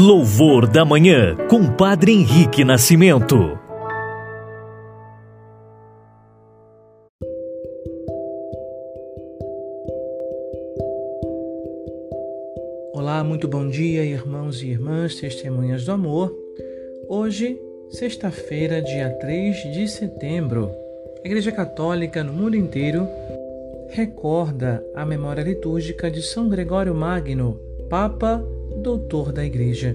Louvor da Manhã, com Padre Henrique Nascimento. Olá, muito bom dia, irmãos e irmãs, testemunhas do amor. Hoje, sexta-feira, dia 3 de setembro, a Igreja Católica no mundo inteiro recorda a memória litúrgica de São Gregório Magno, Papa doutor da Igreja.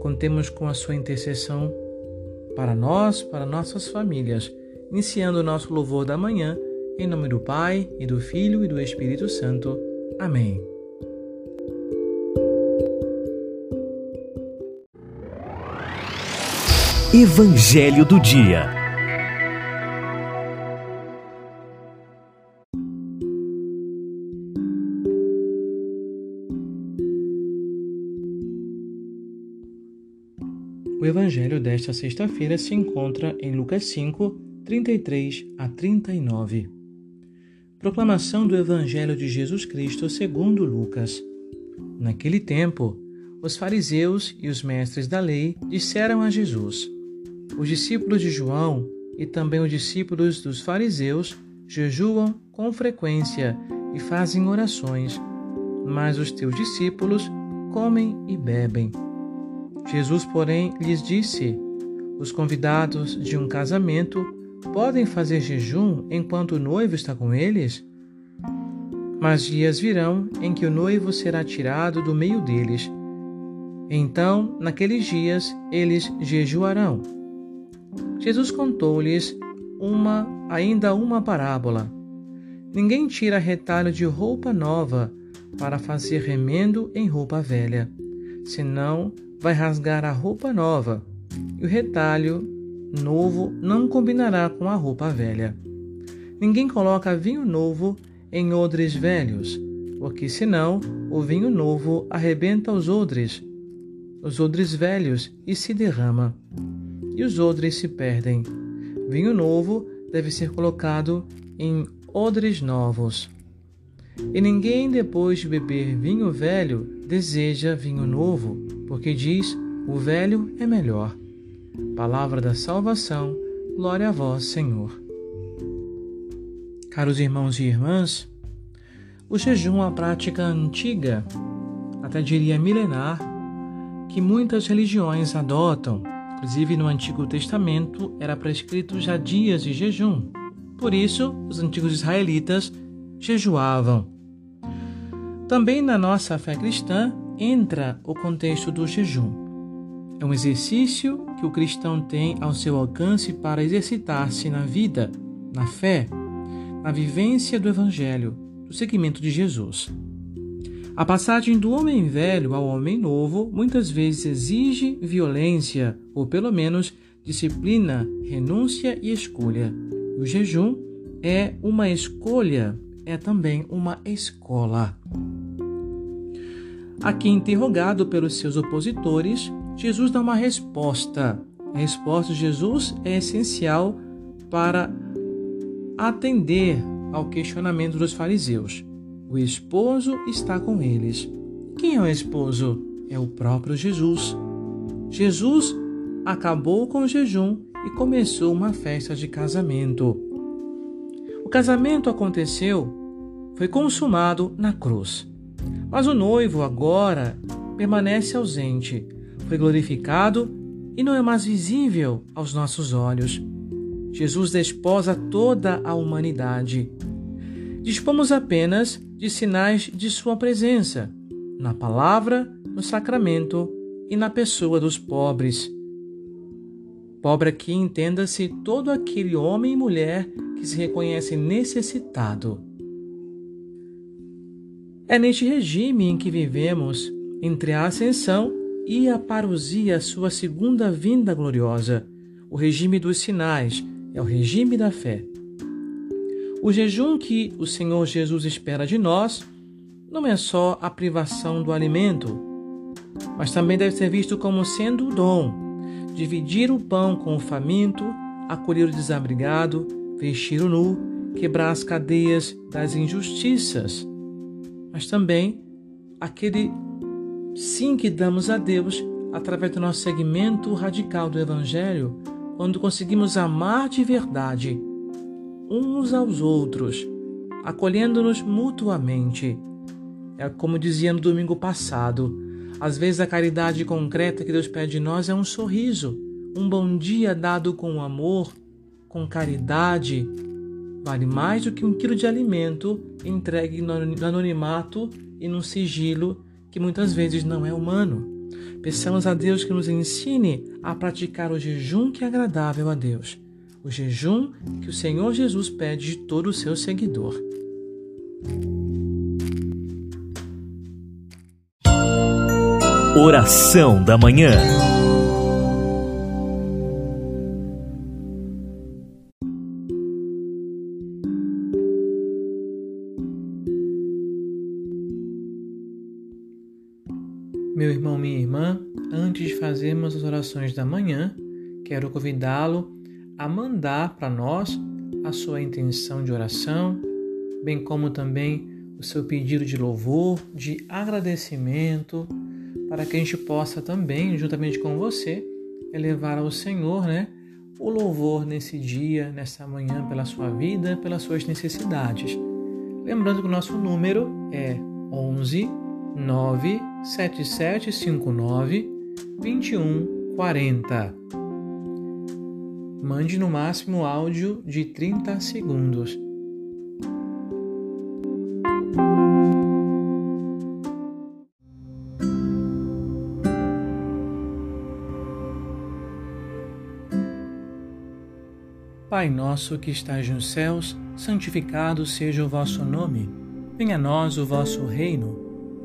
Contemos com a sua intercessão para nós, para nossas famílias, iniciando o nosso louvor da manhã, em nome do Pai, e do Filho e do Espírito Santo. Amém. Evangelho do Dia evangelho desta sexta-feira se encontra em Lucas 5, 33 a 39. Proclamação do Evangelho de Jesus Cristo segundo Lucas. Naquele tempo, os fariseus e os mestres da lei disseram a Jesus: Os discípulos de João e também os discípulos dos fariseus jejuam com frequência e fazem orações, mas os teus discípulos comem e bebem. Jesus, porém, lhes disse: Os convidados de um casamento podem fazer jejum enquanto o noivo está com eles? Mas dias virão em que o noivo será tirado do meio deles. Então, naqueles dias, eles jejuarão. Jesus contou-lhes uma, ainda uma parábola. Ninguém tira retalho de roupa nova para fazer remendo em roupa velha, senão vai rasgar a roupa nova, e o retalho novo não combinará com a roupa velha. Ninguém coloca vinho novo em odres velhos, porque senão o vinho novo arrebenta os odres, os odres velhos e se derrama, e os odres se perdem. Vinho novo deve ser colocado em odres novos. E ninguém, depois de beber vinho velho, deseja vinho novo, porque diz: o velho é melhor. Palavra da salvação, glória a vós, Senhor. Caros irmãos e irmãs, o jejum é uma prática antiga, até diria milenar, que muitas religiões adotam. Inclusive no Antigo Testamento era prescrito já dias de jejum. Por isso, os antigos israelitas jejuavam. Também na nossa fé cristã entra o contexto do jejum. É um exercício que o cristão tem ao seu alcance para exercitar-se na vida, na fé, na vivência do Evangelho, do seguimento de Jesus. A passagem do homem velho ao homem novo muitas vezes exige violência, ou pelo menos disciplina, renúncia e escolha. O jejum é uma escolha é também uma escola. Aqui interrogado pelos seus opositores, Jesus dá uma resposta. A resposta de Jesus é essencial para atender ao questionamento dos fariseus. O esposo está com eles. Quem é o esposo? É o próprio Jesus. Jesus acabou com o jejum e começou uma festa de casamento. O casamento aconteceu, foi consumado na cruz. Mas o noivo agora permanece ausente, foi glorificado e não é mais visível aos nossos olhos. Jesus desposa toda a humanidade. Dispomos apenas de sinais de Sua presença, na palavra, no sacramento e na pessoa dos pobres. Pobre aqui entenda-se todo aquele homem e mulher que se reconhece necessitado. É neste regime em que vivemos, entre a ascensão e a parousia, sua segunda vinda gloriosa. O regime dos sinais é o regime da fé. O jejum que o Senhor Jesus espera de nós não é só a privação do alimento, mas também deve ser visto como sendo o dom, dividir o pão com o faminto, acolher o desabrigado, vestir o nu, quebrar as cadeias das injustiças, mas também aquele sim que damos a Deus através do nosso segmento radical do Evangelho, quando conseguimos amar de verdade uns aos outros, acolhendo-nos mutuamente. É como dizia no domingo passado, às vezes a caridade concreta que Deus pede de nós é um sorriso, um bom dia dado com amor, com caridade, vale mais do que um quilo de alimento entregue no anonimato e num sigilo que muitas vezes não é humano. Peçamos a Deus que nos ensine a praticar o jejum que é agradável a Deus, o jejum que o Senhor Jesus pede de todo o seu seguidor. Oração da Manhã. Meu irmão, minha irmã, antes de fazermos as orações da manhã, quero convidá-lo a mandar para nós a sua intenção de oração, bem como também o seu pedido de louvor, de agradecimento, para que a gente possa também, juntamente com você, elevar ao Senhor, né, o louvor nesse dia, nessa manhã, pela sua vida, pelas suas necessidades. Lembrando que o nosso número é 11 97759 2140. Mande no máximo áudio de 30 segundos. Pai nosso que estás nos céus, santificado seja o vosso nome. Venha a nós o vosso reino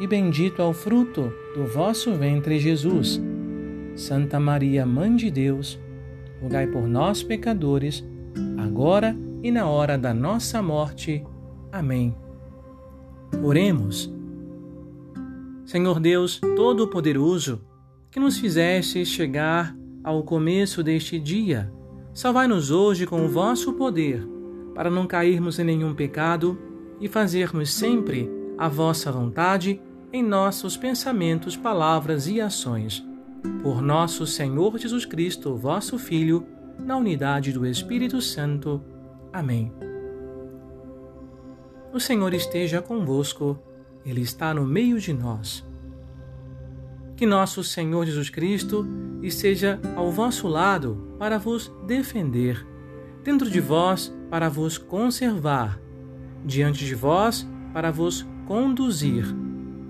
e bendito é o fruto do vosso ventre, Jesus. Santa Maria, Mãe de Deus, rogai por nós, pecadores, agora e na hora da nossa morte. Amém. Oremos. Senhor Deus Todo-Poderoso, que nos fizeste chegar ao começo deste dia, salvai-nos hoje com o vosso poder, para não cairmos em nenhum pecado e fazermos sempre a vossa vontade em nossos pensamentos, palavras e ações. Por nosso Senhor Jesus Cristo, vosso Filho, na unidade do Espírito Santo. Amém. O Senhor esteja convosco, Ele está no meio de nós. Que nosso Senhor Jesus Cristo esteja ao vosso lado para vos defender, dentro de vós para vos conservar, diante de vós para vos conduzir,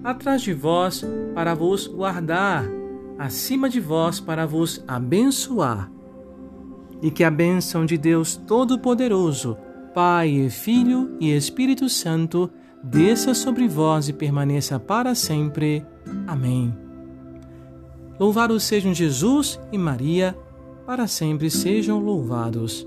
atrás de vós para vos guardar, acima de vós para vos abençoar. E que a bênção de Deus Todo-Poderoso, Pai, Filho e Espírito Santo, desça sobre vós e permaneça para sempre. Amém. Louvados sejam Jesus e Maria, para sempre sejam louvados.